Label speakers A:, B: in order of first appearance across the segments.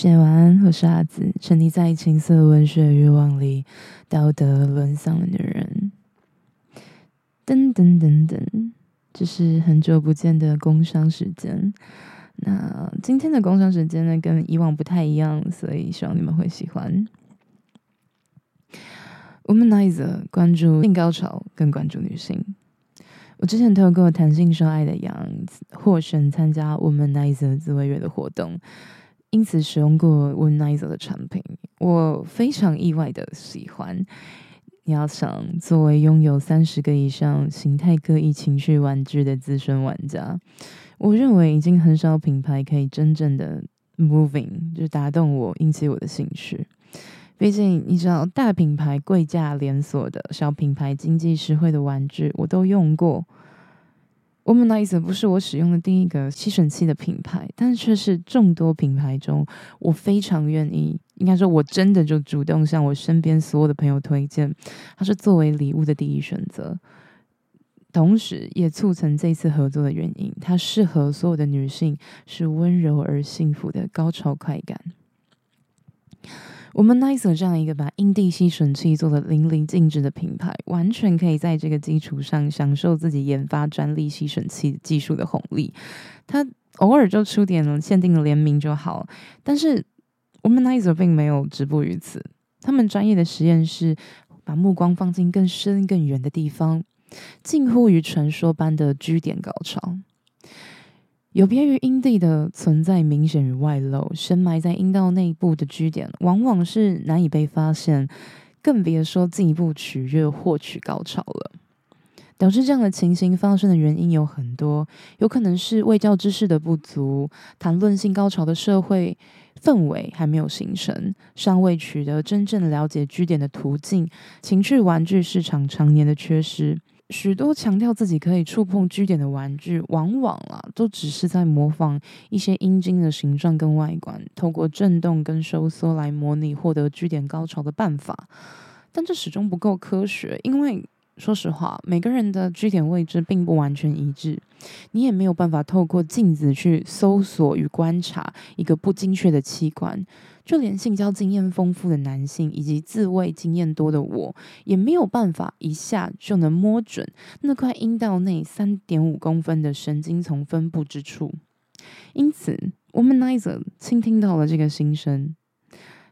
A: 写完，我是阿梓，沉溺在情色文学欲望里，道德沦丧的女人。噔噔噔噔，这是很久不见的工商时间。那今天的工商时间呢，跟以往不太一样，所以希望你们会喜欢。Womanizer 关注性高潮，更关注女性。我之前透过谈性说爱的样子获选参加 Womanizer 自慰月的活动，因此使用过 Womanizer 的产品，我非常意外的喜欢。你要想，作为拥有三十个以上形态各异情绪玩具的资深玩家，我认为已经很少品牌可以真正的 moving，就是打动我，引起我的兴趣。毕竟你知道，大品牌贵价连锁的，小品牌经济实惠的玩具，我都用过。Womanizer 不是我使用的第一个吸吮器的品牌，但却是众多品牌中，我非常愿意，应该说我真的就主动向我身边所有的朋友推荐，它是作为礼物的第一选择。同时，也促成这次合作的原因，它适合所有的女性，是温柔而幸福的高潮快感。我们 nizer 这样一个把硬地吸吮器做得淋漓尽致的品牌，完全可以在这个基础上享受自己研发专利吸吮器技术的红利。它偶尔就出点限定的联名就好，但是我们 nizer 并没有止步于此。他们专业的实验室把目光放进更深更远的地方，近乎于传说般的居点高潮。有别于阴蒂的存在明显与外露，深埋在阴道内部的 G 点往往是难以被发现，更别说进一步取悦获取高潮了。导致这样的情形发生的原因有很多，有可能是未教知识的不足，谈论性高潮的社会氛围还没有形成，尚未取得真正了解 G 点的途径，情趣玩具市场常年的缺失。许多强调自己可以触碰 G 点的玩具，往往啊都只是在模仿一些阴茎的形状跟外观，透过震动跟收缩来模拟获得 G 点高潮的办法。但这始终不够科学，因为说实话，每个人的 G 点位置并不完全一致，你也没有办法透过镜子去搜索与观察一个不精确的器官。就连性交经验丰富的男性以及自慰经验多的我，也没有办法一下就能摸准那块阴道内三点五公分的神经丛分布之处。因此，Womanizer 倾听到了这个心声，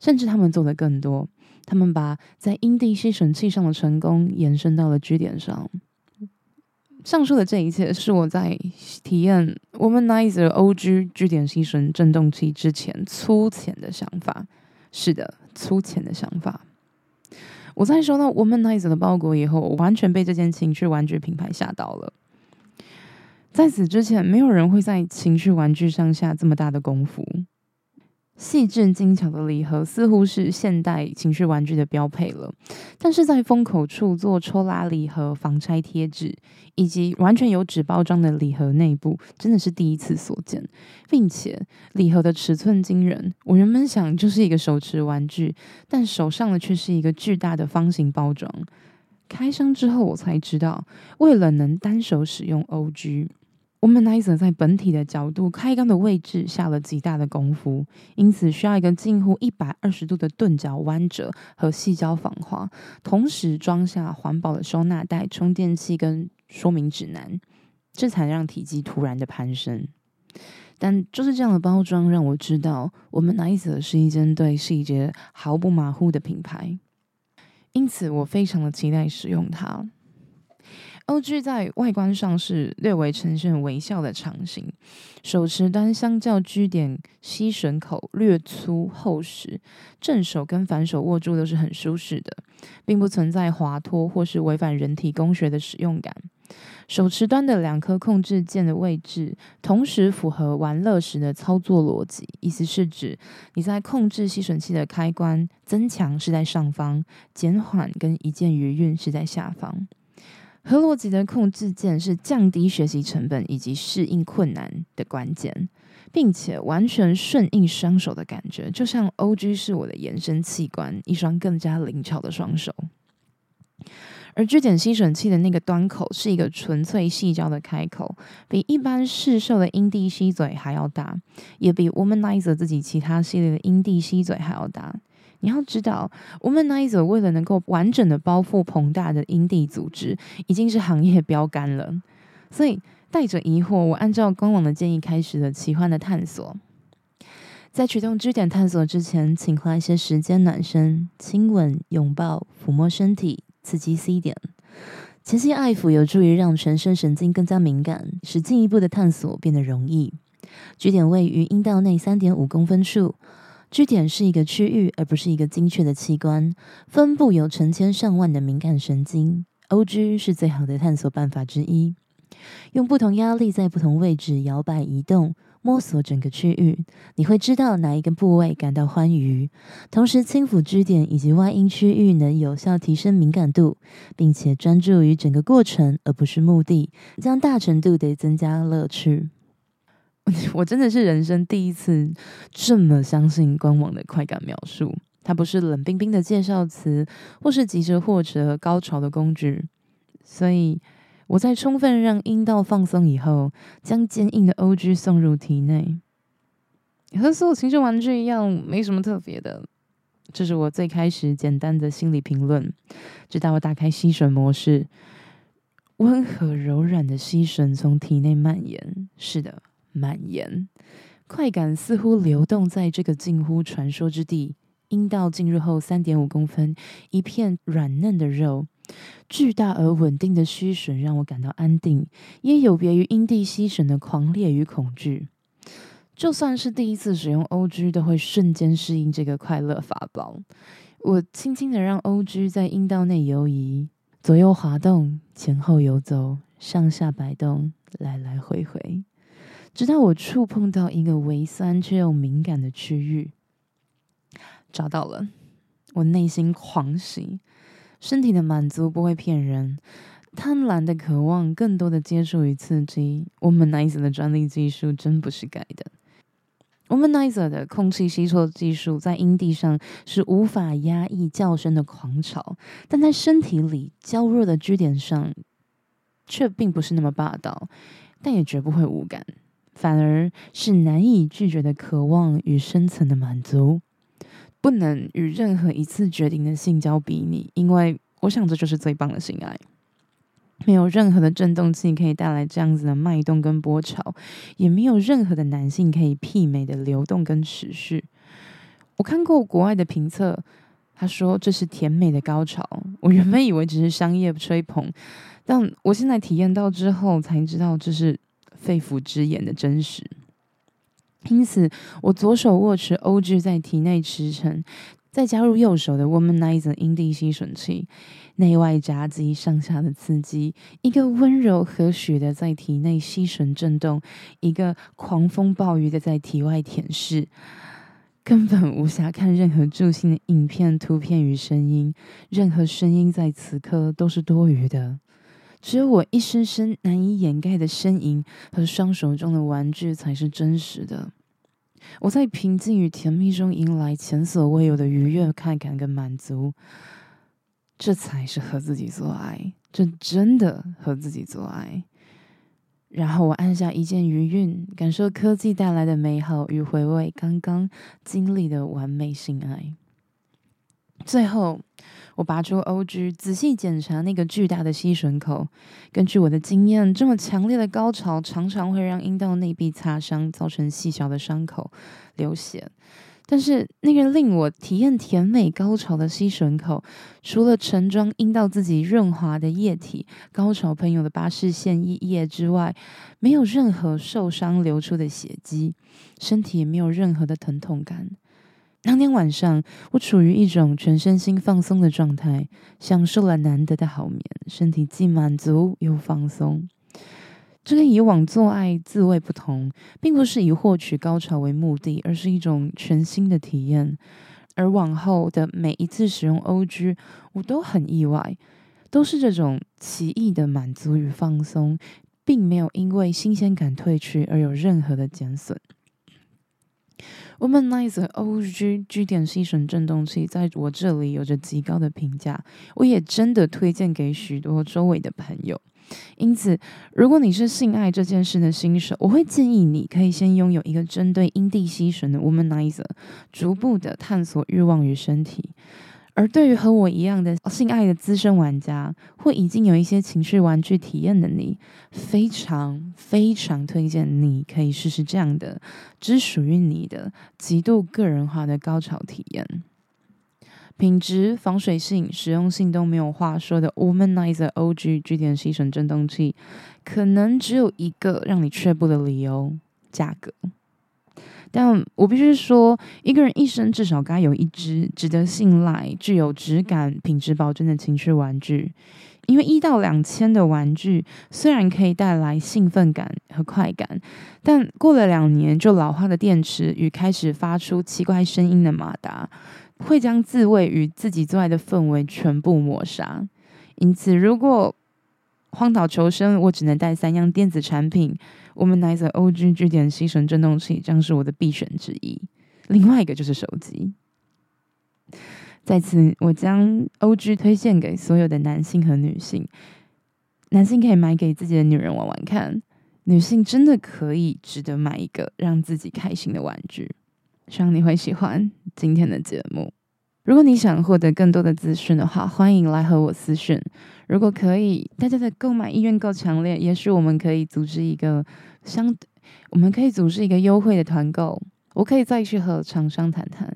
A: 甚至他们做的更多，他们把在阴蒂吸吮器上的成功延伸到了 G 点上。上述的这一切是我在体验 Womanizer OG 据点吸吮震动器之前粗浅的想法。是的，粗浅的想法。我在收到 Womanizer 的包裹以后，我完全被这件情趣玩具品牌吓到了。在此之前，没有人会在情趣玩具上下这么大的功夫。细致精巧的礼盒似乎是现代情趣玩具的标配了，但是在封口处做抽拉礼盒防拆贴纸，以及完全有纸包装的礼盒内部，真的是第一次所见，并且礼盒的尺寸惊人。我原本想就是一个手持玩具，但手上的却是一个巨大的方形包装。开箱之后，我才知道，为了能单手使用 OG。Womanizer 在本体的角度、开缸的位置下了极大的功夫，因此需要一个近乎一百二十度的钝角弯折和细胶防滑，同时装下环保的收纳袋、充电器跟说明指南，这才让体积突然的攀升。但就是这样的包装，让我知道 Womanizer 是一间对细节毫不马虎的品牌，因此我非常的期待使用它。OG 在外观上是略微呈现微笑的长形，手持端相较 G 点吸吮口略粗厚实，正手跟反手握住都是很舒适的，并不存在滑脱或是违反人体工学的使用感。手持端的两颗控制键的位置，同时符合玩乐时的操作逻辑，意思是指你在控制吸吮器的开关增强是在上方，减缓跟一键余韵是在下方。合逻辑的控制键是降低学习成本以及适应困难的关键，并且完全顺应双手的感觉，就像 OG 是我的延伸器官，一双更加灵巧的双手。而 G 点吸吮器的那个端口是一个纯粹细胶的开口，比一般市售的阴蒂吸嘴还要大，也比 Womanizer 自己其他系列的阴蒂吸嘴还要大。你要知道，Womanizer 为了能够完整的包覆庞大的阴蒂组织，已经是行业标杆了。所以带着疑惑，我按照官网的建议开始了奇幻的探索。在启动 G 点探索之前，请花一些时间暖身、亲吻、拥抱、抚摸身体，刺激 C 点。前期爱抚有助于让全身神经更加敏感，使进一步的探索变得容易。据点位于阴道内三点五公分处。G 点是一个区域，而不是一个精确的器官。分布有成千上万的敏感神经。OG 是最好的探索办法之一。用不同压力在不同位置摇摆移动，摸索整个区域，你会知道哪一个部位感到欢愉。同时，轻抚支点以及外阴区域能有效提升敏感度，并且专注于整个过程而不是目的，将大程度地增加乐趣。我真的是人生第一次这么相信官网的快感描述，它不是冷冰冰的介绍词，或是急着获得高潮的工具。所以我在充分让阴道放松以后，将坚硬的 OG 送入体内，和所有情趣玩具一样，没什么特别的。这是我最开始简单的心理评论。直到我打开吸吮模式，温和柔软的吸吮从体内蔓延。是的。蔓延，快感似乎流动在这个近乎传说之地。阴道进入后，三点五公分，一片软嫩的肉，巨大而稳定的虚损让我感到安定，也有别于阴蒂吸吮的狂烈与恐惧。就算是第一次使用 OG，都会瞬间适应这个快乐法宝。我轻轻的让 OG 在阴道内游移，左右滑动，前后游走，上下摆动，来来回回。直到我触碰到一个微酸却又敏感的区域，找到了，我内心狂喜，身体的满足不会骗人，贪婪的渴望更多的接触与刺激。Womanizer 的专利技术真不是盖的，Womanizer 的空气吸收技术在阴蒂上是无法压抑叫声的狂潮，但在身体里娇弱的 G 点上却并不是那么霸道，但也绝不会无感。反而是难以拒绝的渴望与深层的满足，不能与任何一次决定的性交比拟，因为我想这就是最棒的性爱。没有任何的震动器可以带来这样子的脉动跟波潮，也没有任何的男性可以媲美的流动跟持续。我看过国外的评测，他说这是甜美的高潮。我原本以为只是商业吹捧，但我现在体验到之后才知道这是。肺腑之言的真实，因此我左手握持 OG 在体内驰骋，再加入右手的 Womanizer 阴蒂吸吮器，内外夹击，上下的刺激，一个温柔和煦的在体内吸吮震动，一个狂风暴雨的在体外舔舐，根本无暇看任何助兴的影片、图片与声音，任何声音在此刻都是多余的。只有我一声声难以掩盖的呻吟和双手中的玩具才是真实的。我在平静与甜蜜中迎来前所未有的愉悦、快感跟满足，这才是和自己做爱，这真的和自己做爱。然后我按下一键余韵，感受科技带来的美好与回味刚刚经历的完美性爱。最后。我拔出 OG，仔细检查那个巨大的吸吮口。根据我的经验，这么强烈的高潮常常会让阴道内壁擦伤，造成细小的伤口、流血。但是那个令我体验甜美高潮的吸吮口，除了盛装阴道自己润滑的液体、高潮喷涌的巴氏腺液之外，没有任何受伤流出的血迹，身体也没有任何的疼痛感。当天晚上，我处于一种全身心放松的状态，享受了难得的好眠，身体既满足又放松。这跟以往做爱自慰不同，并不是以获取高潮为目的，而是一种全新的体验。而往后的每一次使用 OG，我都很意外，都是这种奇异的满足与放松，并没有因为新鲜感褪去而有任何的减损。Womanizer OG G 点吸吮振动器在我这里有着极高的评价，我也真的推荐给许多周围的朋友。因此，如果你是性爱这件事的新手，我会建议你可以先拥有一个针对阴蒂吸吮的 Womanizer，逐步的探索欲望与身体。而对于和我一样的性爱的资深玩家，或已经有一些情趣玩具体验的你，非常非常推荐你可以试试这样的，只属于你的极度个人化的高潮体验。品质、防水性、实用性都没有话说的 Womanizer OG G 点吸吮振动器，可能只有一个让你却步的理由：价格。但我必须说，一个人一生至少该有一只值得信赖、具有质感、品质保证的情趣玩具。因为一到两千的玩具虽然可以带来兴奋感和快感，但过了两年就老化的电池与开始发出奇怪声音的马达，会将自慰与自己做爱的氛围全部抹杀。因此，如果荒岛求生，我只能带三样电子产品。Womanizer OG G 点吸吮振动器将是我的必选之一。另外一个就是手机。在此，我将 OG 推荐给所有的男性和女性。男性可以买给自己的女人玩玩看，女性真的可以值得买一个让自己开心的玩具。希望你会喜欢今天的节目。如果你想获得更多的资讯的话，欢迎来和我私讯。如果可以，大家的购买意愿够强烈，也许我们可以组织一个相，我们可以组织一个优惠的团购。我可以再去和厂商谈谈，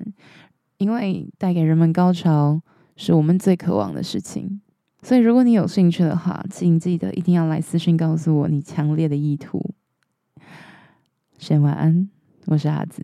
A: 因为带给人们高潮是我们最渴望的事情。所以，如果你有兴趣的话，请记得一定要来私讯告诉我你强烈的意图。先晚安，我是阿紫。